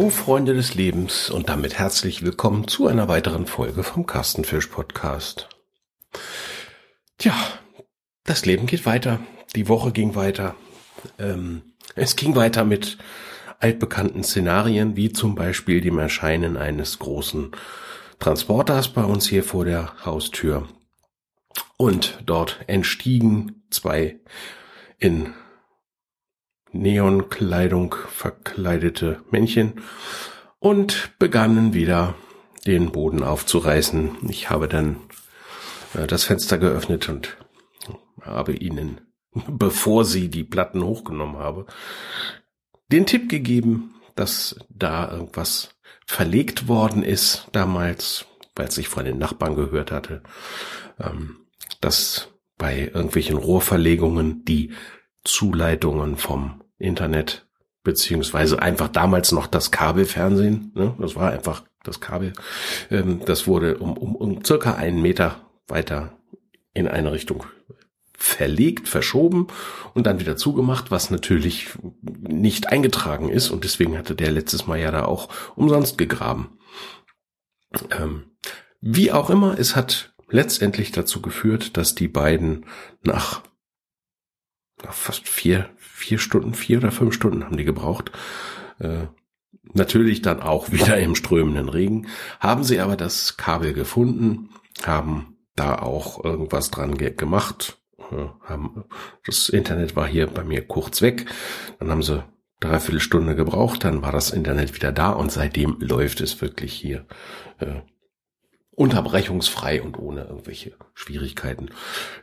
Hallo Freunde des Lebens und damit herzlich willkommen zu einer weiteren Folge vom Kastenfisch Podcast. Tja, das Leben geht weiter. Die Woche ging weiter. Ähm, es ging weiter mit altbekannten Szenarien, wie zum Beispiel dem Erscheinen eines großen Transporters bei uns hier vor der Haustür. Und dort entstiegen zwei in Neonkleidung verkleidete Männchen und begannen wieder den Boden aufzureißen. Ich habe dann äh, das Fenster geöffnet und habe ihnen, bevor sie die Platten hochgenommen habe, den Tipp gegeben, dass da irgendwas verlegt worden ist damals, weil es sich von den Nachbarn gehört hatte, ähm, dass bei irgendwelchen Rohrverlegungen die Zuleitungen vom Internet beziehungsweise einfach damals noch das Kabelfernsehen, ne? das war einfach das Kabel, ähm, das wurde um, um, um circa einen Meter weiter in eine Richtung verlegt, verschoben und dann wieder zugemacht, was natürlich nicht eingetragen ist und deswegen hatte der letztes Mal ja da auch umsonst gegraben. Ähm, wie auch immer, es hat letztendlich dazu geführt, dass die beiden nach fast vier, vier Stunden, vier oder fünf Stunden haben die gebraucht. Äh, natürlich dann auch wieder im strömenden Regen. Haben sie aber das Kabel gefunden, haben da auch irgendwas dran ge gemacht. Äh, haben, das Internet war hier bei mir kurz weg. Dann haben sie dreiviertel Stunde gebraucht, dann war das Internet wieder da und seitdem läuft es wirklich hier äh, unterbrechungsfrei und ohne irgendwelche Schwierigkeiten.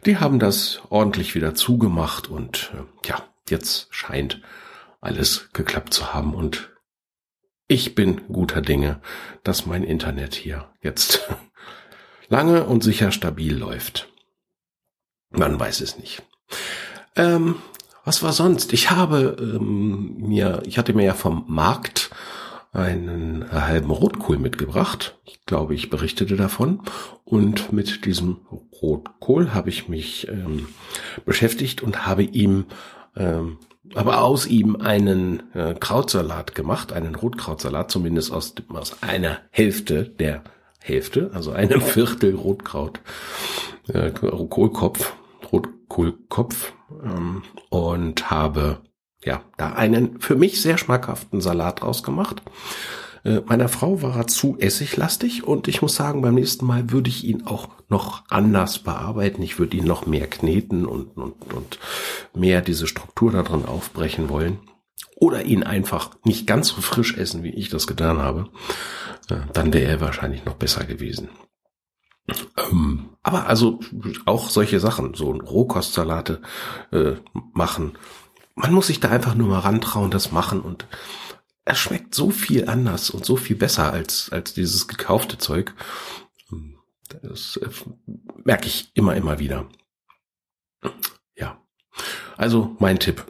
Die haben das ordentlich wieder zugemacht und äh, ja, jetzt scheint alles geklappt zu haben und ich bin guter Dinge, dass mein Internet hier jetzt lange und sicher stabil läuft. Man weiß es nicht. Ähm, was war sonst? Ich habe ähm, mir, ich hatte mir ja vom Markt einen halben Rotkohl mitgebracht. Ich glaube, ich berichtete davon. Und mit diesem Rotkohl habe ich mich ähm, beschäftigt und habe ihm, ähm, aber aus ihm einen äh, Krautsalat gemacht, einen Rotkrautsalat, zumindest aus, aus einer Hälfte der Hälfte, also einem Viertel Rotkraut, äh, Kohlkopf, Rotkohlkopf ähm, und habe ja, da einen für mich sehr schmackhaften Salat draus gemacht. Äh, meiner Frau war er zu essiglastig und ich muss sagen, beim nächsten Mal würde ich ihn auch noch anders bearbeiten. Ich würde ihn noch mehr kneten und, und, und mehr diese Struktur da drin aufbrechen wollen. Oder ihn einfach nicht ganz so frisch essen, wie ich das getan habe. Äh, dann wäre er wahrscheinlich noch besser gewesen. Ähm, aber also auch solche Sachen, so Rohkostsalate äh, machen man muss sich da einfach nur mal rantrauen, das machen und es schmeckt so viel anders und so viel besser als, als dieses gekaufte Zeug. Das äh, merke ich immer, immer wieder. Ja. Also mein Tipp.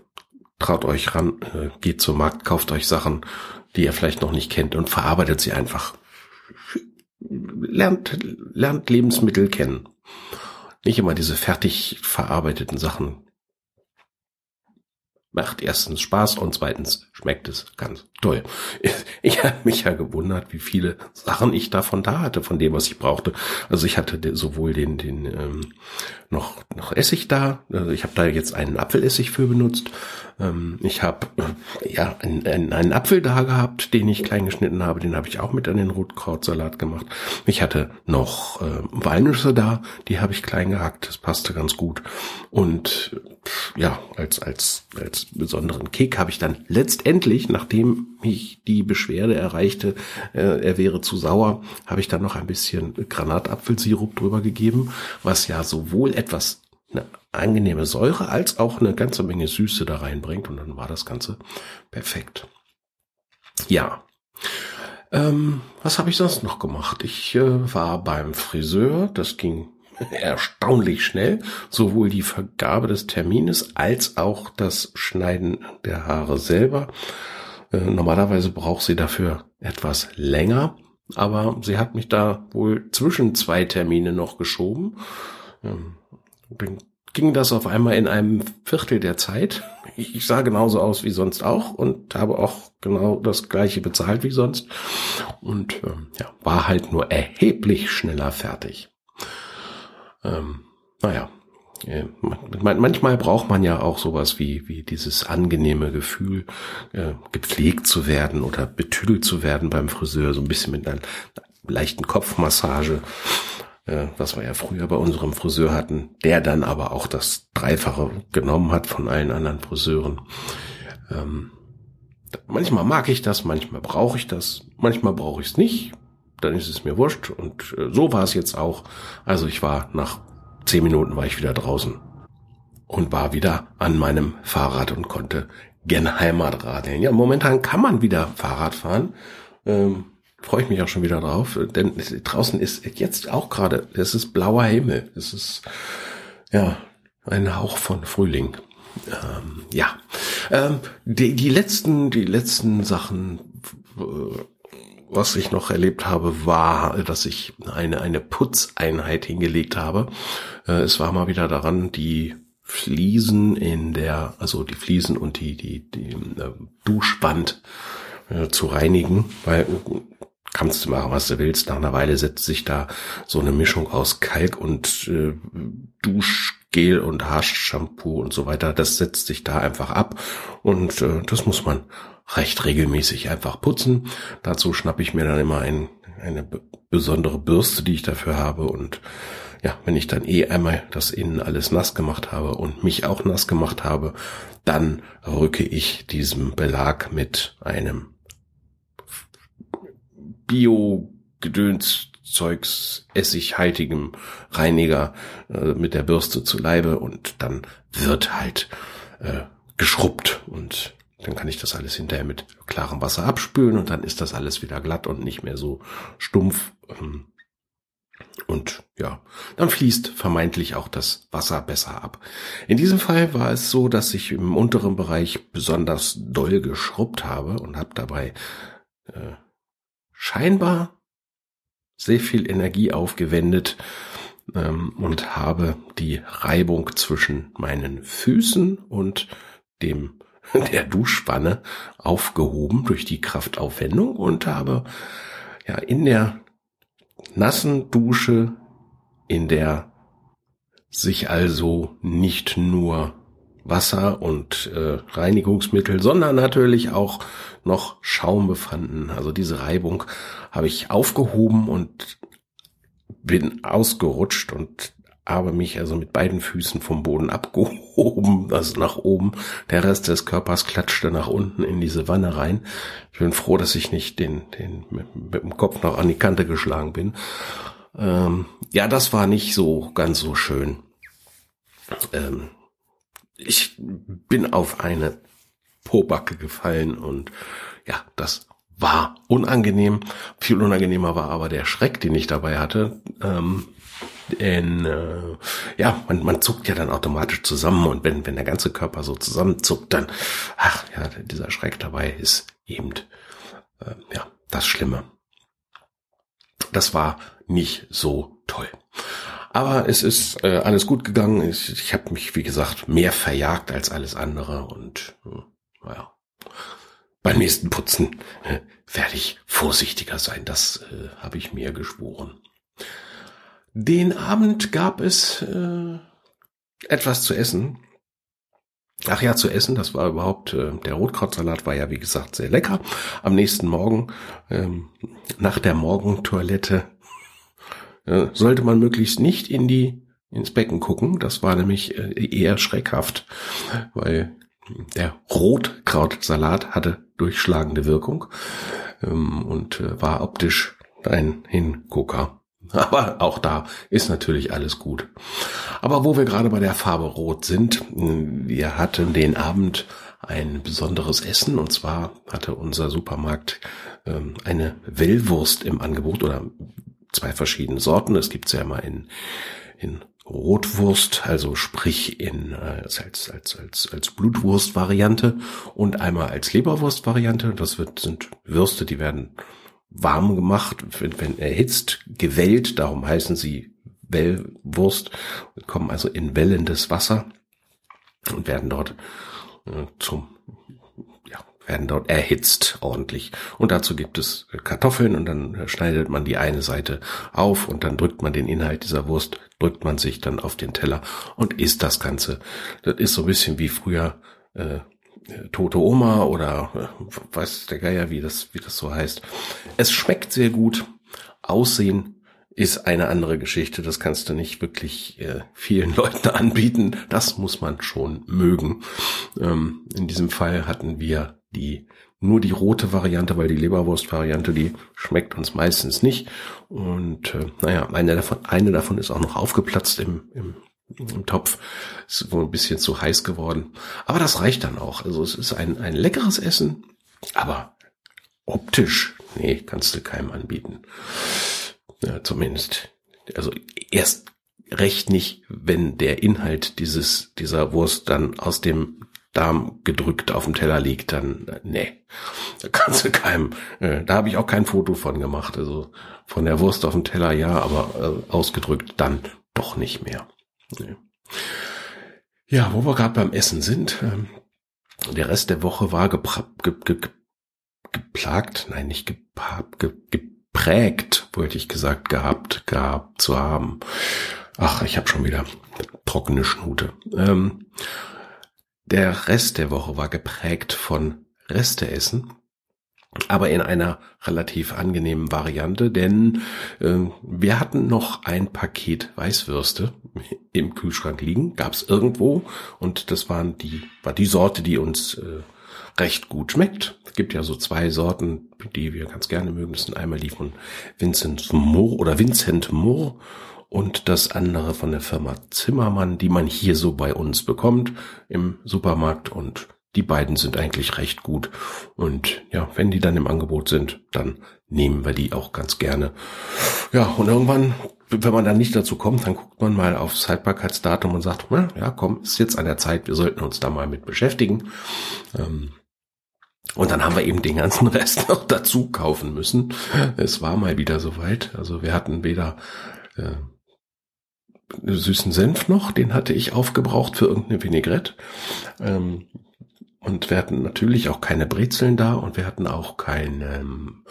Traut euch ran, äh, geht zum Markt, kauft euch Sachen, die ihr vielleicht noch nicht kennt und verarbeitet sie einfach. Lernt, lernt Lebensmittel kennen. Nicht immer diese fertig verarbeiteten Sachen macht erstens Spaß und zweitens schmeckt es ganz toll. Ich habe mich ja gewundert, wie viele Sachen ich davon da hatte, von dem, was ich brauchte. Also ich hatte sowohl den, den ähm, noch, noch Essig da, also ich habe da jetzt einen Apfelessig für benutzt. Ähm, ich habe äh, ja einen, einen, einen Apfel da gehabt, den ich klein geschnitten habe, den habe ich auch mit an den Rotkrautsalat gemacht. Ich hatte noch äh, Walnüsse da, die habe ich klein gehackt, das passte ganz gut. Und ja, als, als, als besonderen Kick habe ich dann letztendlich, nachdem mich die Beschwerde erreichte, äh, er wäre zu sauer, habe ich dann noch ein bisschen Granatapfelsirup drüber gegeben, was ja sowohl etwas eine angenehme Säure als auch eine ganze Menge Süße da reinbringt und dann war das Ganze perfekt. Ja. Ähm, was habe ich sonst noch gemacht? Ich äh, war beim Friseur, das ging erstaunlich schnell, sowohl die Vergabe des Termines als auch das Schneiden der Haare selber. Äh, normalerweise braucht sie dafür etwas länger, aber sie hat mich da wohl zwischen zwei Termine noch geschoben. Ähm, bin ging das auf einmal in einem Viertel der Zeit. Ich sah genauso aus wie sonst auch und habe auch genau das gleiche bezahlt wie sonst und ähm, ja, war halt nur erheblich schneller fertig. Ähm, naja, äh, manchmal braucht man ja auch sowas wie, wie dieses angenehme Gefühl, äh, gepflegt zu werden oder betüdelt zu werden beim Friseur, so ein bisschen mit einer leichten Kopfmassage, äh, was wir ja früher bei unserem Friseur hatten, der dann aber auch das Dreifache genommen hat von allen anderen Friseuren. Ähm, manchmal mag ich das, manchmal brauche ich das, manchmal brauche ich es nicht, dann ist es mir wurscht und äh, so war es jetzt auch. Also ich war nach zehn Minuten war ich wieder draußen und war wieder an meinem Fahrrad und konnte gen Heimat radeln. Ja, momentan kann man wieder Fahrrad fahren. Ähm, Freue ich mich auch schon wieder drauf, denn draußen ist jetzt auch gerade, es ist blauer Himmel. Es ist ja ein Hauch von Frühling. Ähm, ja, ähm, die, die letzten, die letzten Sachen, äh, was ich noch erlebt habe, war, dass ich eine, eine Putzeinheit hingelegt habe. Äh, es war mal wieder daran, die Fliesen in der, also die Fliesen und die, die, die äh, Duschwand äh, zu reinigen, weil kannst du machen, was du willst. Nach einer Weile setzt sich da so eine Mischung aus Kalk und äh, Duschgel und Haarshampoo und so weiter. Das setzt sich da einfach ab und äh, das muss man recht regelmäßig einfach putzen. Dazu schnappe ich mir dann immer ein, eine besondere Bürste, die ich dafür habe und ja, wenn ich dann eh einmal das Innen alles nass gemacht habe und mich auch nass gemacht habe, dann rücke ich diesem Belag mit einem Bio-Gedöns Zeugs essighaltigem Reiniger äh, mit der Bürste zu Leibe und dann wird halt äh, geschrubbt und dann kann ich das alles hinterher mit klarem Wasser abspülen und dann ist das alles wieder glatt und nicht mehr so stumpf. Ähm, und ja, dann fließt vermeintlich auch das Wasser besser ab. In diesem Fall war es so, dass ich im unteren Bereich besonders doll geschrubbt habe und habe dabei äh, scheinbar sehr viel Energie aufgewendet ähm, und habe die Reibung zwischen meinen Füßen und dem der Duschwanne aufgehoben durch die Kraftaufwendung und habe ja in der nassen Dusche, in der sich also nicht nur Wasser und äh, Reinigungsmittel, sondern natürlich auch noch Schaum befanden. Also diese Reibung habe ich aufgehoben und bin ausgerutscht und habe mich also mit beiden Füßen vom Boden abgehoben, also nach oben. Der Rest des Körpers klatschte nach unten in diese Wanne rein. Ich bin froh, dass ich nicht den, den mit, dem Kopf noch an die Kante geschlagen bin. Ähm, ja, das war nicht so ganz so schön. Ähm, ich bin auf eine Pobacke gefallen und ja, das war unangenehm. Viel unangenehmer war aber der Schreck, den ich dabei hatte. Ähm, denn äh, ja, man, man zuckt ja dann automatisch zusammen und wenn, wenn der ganze Körper so zusammenzuckt, dann, ach ja, dieser Schreck dabei ist eben äh, ja das Schlimme. Das war nicht so toll. Aber es ist äh, alles gut gegangen. Ich, ich habe mich, wie gesagt, mehr verjagt als alles andere und äh, naja. Beim nächsten Putzen äh, werde ich vorsichtiger sein. Das äh, habe ich mir geschworen. Den Abend gab es äh, etwas zu essen. Ach ja, zu essen, das war überhaupt, äh, der Rotkrautsalat war ja wie gesagt sehr lecker. Am nächsten Morgen, ähm, nach der Morgentoilette, äh, sollte man möglichst nicht in die ins Becken gucken. Das war nämlich äh, eher schreckhaft, weil der Rotkrautsalat hatte durchschlagende Wirkung ähm, und äh, war optisch ein Hingucker. Aber auch da ist natürlich alles gut. Aber wo wir gerade bei der Farbe Rot sind, wir hatten den Abend ein besonderes Essen und zwar hatte unser Supermarkt ähm, eine Wellwurst im Angebot oder zwei verschiedene Sorten. Es gibt's ja immer in, in Rotwurst, also sprich in äh, als als als als Blutwurst-Variante und einmal als Leberwurst-Variante. Das wird sind Würste, die werden warm gemacht, wenn, wenn erhitzt, gewellt, darum heißen sie Wellwurst, kommen also in wellendes Wasser und werden dort äh, zum werden dort erhitzt ordentlich. Und dazu gibt es Kartoffeln und dann schneidet man die eine Seite auf und dann drückt man den Inhalt dieser Wurst, drückt man sich dann auf den Teller und isst das Ganze. Das ist so ein bisschen wie früher äh, tote Oma oder äh, weiß der Geier, wie das, wie das so heißt. Es schmeckt sehr gut. Aussehen ist eine andere Geschichte. Das kannst du nicht wirklich äh, vielen Leuten anbieten. Das muss man schon mögen. Ähm, in diesem Fall hatten wir die nur die rote Variante, weil die Leberwurst-Variante, die schmeckt uns meistens nicht. Und äh, naja, eine davon, eine davon ist auch noch aufgeplatzt im, im, im Topf. Ist wohl ein bisschen zu heiß geworden. Aber das reicht dann auch. Also es ist ein, ein leckeres Essen, aber optisch, nee, kannst du keinem anbieten. Ja, zumindest. Also erst recht nicht, wenn der Inhalt dieses, dieser Wurst dann aus dem Darm gedrückt auf dem Teller liegt, dann, nee, da kannst du keinem, äh, da habe ich auch kein Foto von gemacht. Also von der Wurst auf dem Teller ja, aber äh, ausgedrückt dann doch nicht mehr. Nee. Ja, wo wir gerade beim Essen sind, ähm, der Rest der Woche war gepra ge ge geplagt, nein, nicht gepabt, ge geprägt, wollte ich gesagt, gehabt, gehabt zu haben. Ach, ich habe schon wieder trockene Schnute. Ähm, der Rest der Woche war geprägt von Resteessen, aber in einer relativ angenehmen Variante, denn äh, wir hatten noch ein Paket Weißwürste im Kühlschrank liegen, gab es irgendwo und das waren die war die Sorte, die uns äh, recht gut schmeckt. Es gibt ja so zwei Sorten, die wir ganz gerne mögen. Das sind einmal die von Vincent Moore oder Vincent Moore und das andere von der Firma Zimmermann, die man hier so bei uns bekommt im Supermarkt und die beiden sind eigentlich recht gut. Und ja, wenn die dann im Angebot sind, dann nehmen wir die auch ganz gerne. Ja, und irgendwann, wenn man dann nicht dazu kommt, dann guckt man mal aufs Haltbarkeitsdatum und sagt, na, ja, komm, ist jetzt an der Zeit, wir sollten uns da mal mit beschäftigen. Ähm, und dann haben wir eben den ganzen Rest noch dazu kaufen müssen. Es war mal wieder soweit. Also wir hatten weder äh, süßen Senf noch, den hatte ich aufgebraucht für irgendeine Vinaigrette. Ähm, und wir hatten natürlich auch keine Brezeln da und wir hatten auch keine, ähm,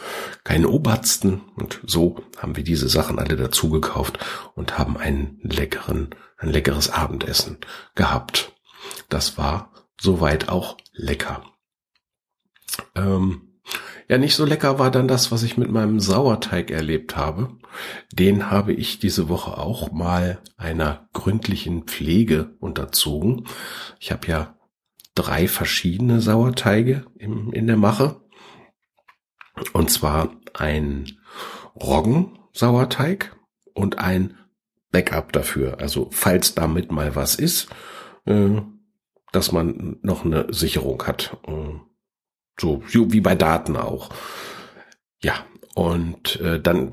keine Obersten. Und so haben wir diese Sachen alle dazu gekauft und haben einen leckeren, ein leckeres Abendessen gehabt. Das war soweit auch lecker. Ähm, ja, nicht so lecker war dann das, was ich mit meinem Sauerteig erlebt habe. Den habe ich diese Woche auch mal einer gründlichen Pflege unterzogen. Ich habe ja drei verschiedene Sauerteige im, in der Mache. Und zwar ein Roggensauerteig und ein Backup dafür. Also falls damit mal was ist, äh, dass man noch eine Sicherung hat. So wie bei Daten auch. Ja, und äh, dann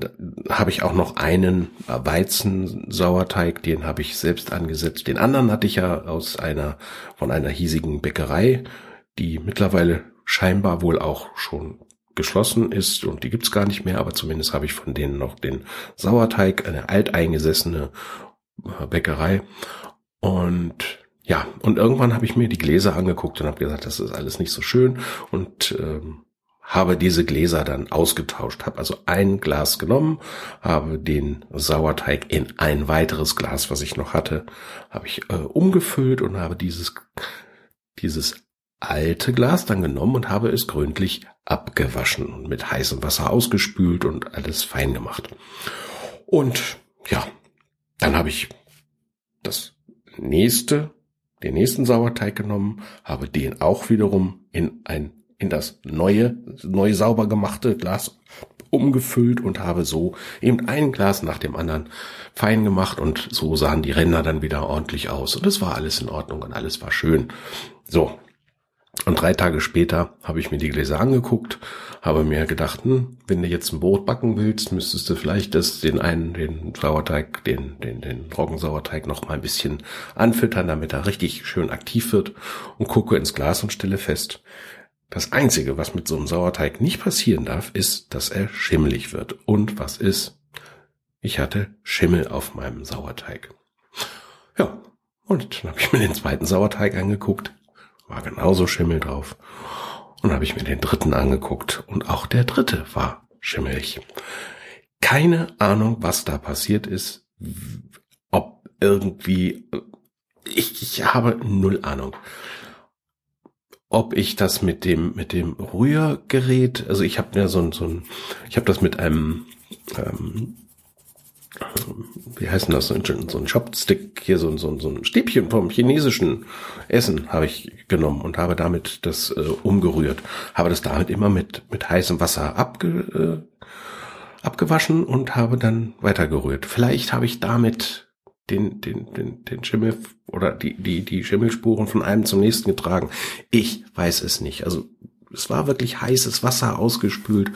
habe ich auch noch einen Weizensauerteig, den habe ich selbst angesetzt. Den anderen hatte ich ja aus einer von einer hiesigen Bäckerei, die mittlerweile scheinbar wohl auch schon geschlossen ist und die gibt's gar nicht mehr, aber zumindest habe ich von denen noch den Sauerteig, eine alteingesessene äh, Bäckerei. Und ja, und irgendwann habe ich mir die Gläser angeguckt und habe gesagt, das ist alles nicht so schön und ähm, habe diese Gläser dann ausgetauscht, habe also ein Glas genommen, habe den Sauerteig in ein weiteres Glas, was ich noch hatte, habe ich äh, umgefüllt und habe dieses dieses alte Glas dann genommen und habe es gründlich abgewaschen und mit heißem Wasser ausgespült und alles fein gemacht. Und ja, dann habe ich das nächste den nächsten Sauerteig genommen, habe den auch wiederum in ein in das neue, neu sauber gemachte Glas umgefüllt und habe so eben ein Glas nach dem anderen fein gemacht und so sahen die Ränder dann wieder ordentlich aus und es war alles in Ordnung und alles war schön. So, und drei Tage später habe ich mir die Gläser angeguckt, habe mir gedacht, hm, wenn du jetzt ein Brot backen willst, müsstest du vielleicht das, den einen, den Sauerteig, den, den, den Roggensauerteig noch mal ein bisschen anfüttern, damit er richtig schön aktiv wird und gucke ins Glas und stelle fest, das einzige, was mit so einem Sauerteig nicht passieren darf, ist, dass er schimmelig wird. Und was ist? ich hatte Schimmel auf meinem Sauerteig. Ja, und dann habe ich mir den zweiten Sauerteig angeguckt, war genauso Schimmel drauf. Und habe ich mir den dritten angeguckt und auch der dritte war schimmelig. Keine Ahnung, was da passiert ist, ob irgendwie, ich, ich habe null Ahnung ob ich das mit dem mit dem Rührgerät, also ich habe ja so ein so ein, ich habe das mit einem ähm, wie heißt das, so ein, so ein Chopstick, hier so, so, so ein Stäbchen vom chinesischen Essen habe ich genommen und habe damit das äh, umgerührt. Habe das damit immer mit, mit heißem Wasser abge, äh, abgewaschen und habe dann weitergerührt. Vielleicht habe ich damit den, den, den, den Schimmel oder die, die, die Schimmelspuren von einem zum nächsten getragen. Ich weiß es nicht. Also es war wirklich heißes Wasser ausgespült.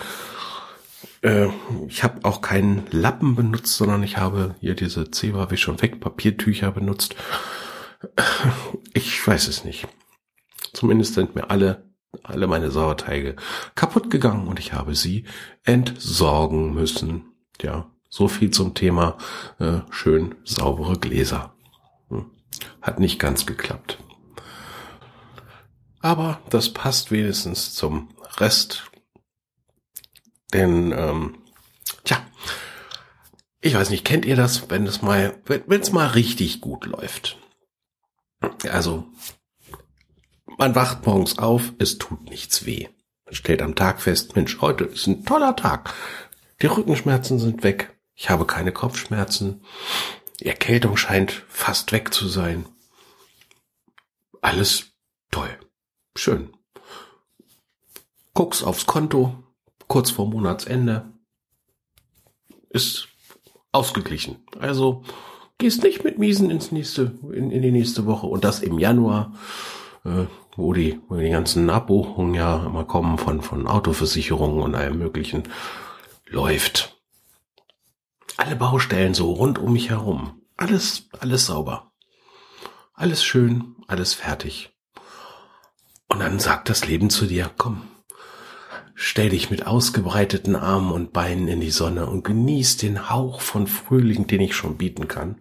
Äh, ich habe auch keinen Lappen benutzt, sondern ich habe hier diese Zewa-Wisch- und Wegpapiertücher benutzt. Ich weiß es nicht. Zumindest sind mir alle, alle meine Sauerteige kaputt gegangen und ich habe sie entsorgen müssen. Ja, so viel zum Thema äh, schön saubere Gläser. Hm. Hat nicht ganz geklappt. Aber das passt wenigstens zum Rest. Denn, ähm, tja, ich weiß nicht, kennt ihr das, wenn es mal, wenn es mal richtig gut läuft? Also, man wacht morgens auf, es tut nichts weh. Man stellt am Tag fest, Mensch, heute ist ein toller Tag. Die Rückenschmerzen sind weg. Ich habe keine Kopfschmerzen. Die Erkältung scheint fast weg zu sein. Alles toll. Schön. Guck's aufs Konto, kurz vor Monatsende. Ist ausgeglichen. Also gehst nicht mit Miesen ins nächste, in, in die nächste Woche und das im Januar, äh, wo die, wo die ganzen Abbuchungen ja immer kommen von, von Autoversicherungen und allem möglichen, läuft alle Baustellen so rund um mich herum. Alles, alles sauber. Alles schön, alles fertig. Und dann sagt das Leben zu dir, komm, stell dich mit ausgebreiteten Armen und Beinen in die Sonne und genieß den Hauch von Frühling, den ich schon bieten kann.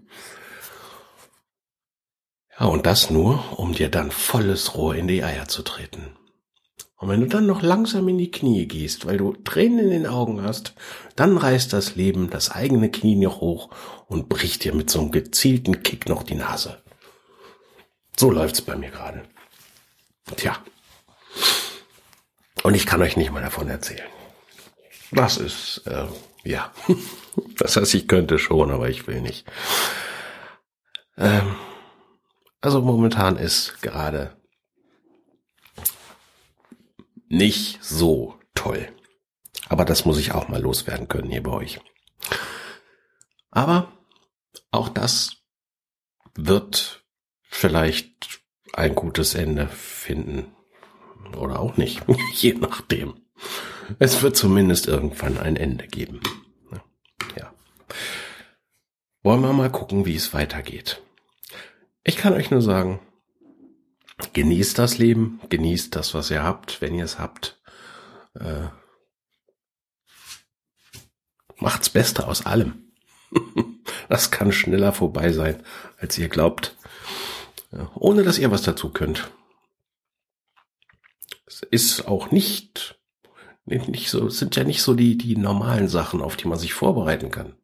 Ja, und das nur, um dir dann volles Rohr in die Eier zu treten. Und wenn du dann noch langsam in die Knie gehst, weil du Tränen in den Augen hast, dann reißt das Leben das eigene Knie noch hoch und bricht dir mit so einem gezielten Kick noch die Nase. So läuft's bei mir gerade. Tja. Und ich kann euch nicht mal davon erzählen. Das ist, äh, ja. Das heißt, ich könnte schon, aber ich will nicht. Ähm, also momentan ist gerade nicht so toll. Aber das muss ich auch mal loswerden können hier bei euch. Aber auch das wird vielleicht ein gutes Ende finden. Oder auch nicht. Je nachdem. Es wird zumindest irgendwann ein Ende geben. Ja. Wollen wir mal gucken, wie es weitergeht. Ich kann euch nur sagen, genießt das Leben, genießt das, was ihr habt, wenn ihr es habt. Äh, macht's Beste aus allem. das kann schneller vorbei sein, als ihr glaubt, ja, ohne dass ihr was dazu könnt. Ist auch nicht, nicht so, sind ja nicht so die, die normalen Sachen, auf die man sich vorbereiten kann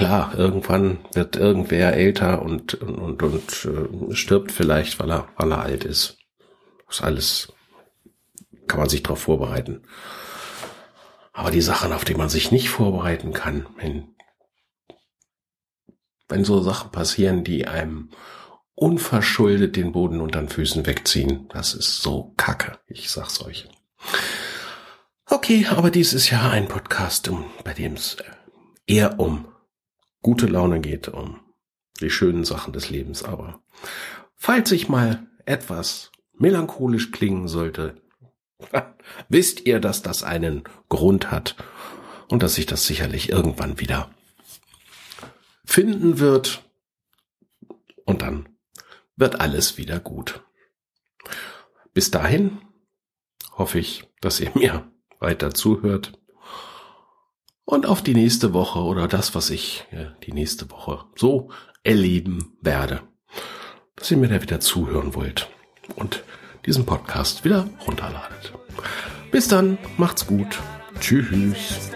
klar, irgendwann wird irgendwer älter und, und, und, und äh, stirbt vielleicht, weil er, weil er alt ist. Das alles, kann man sich darauf vorbereiten. Aber die Sachen, auf die man sich nicht vorbereiten kann, wenn, wenn so Sachen passieren, die einem unverschuldet den Boden unter den Füßen wegziehen, das ist so kacke. Ich sag's euch. Okay, aber dies ist ja ein Podcast, bei dem es eher um gute Laune geht, um die schönen Sachen des Lebens. Aber falls ich mal etwas melancholisch klingen sollte, wisst ihr, dass das einen Grund hat und dass sich das sicherlich irgendwann wieder finden wird. Und dann wird alles wieder gut. Bis dahin hoffe ich, dass ihr mir weiter zuhört und auf die nächste Woche oder das, was ich ja, die nächste Woche so erleben werde. Dass ihr mir da wieder zuhören wollt und diesen Podcast wieder runterladet. Bis dann, macht's gut. Tschüss.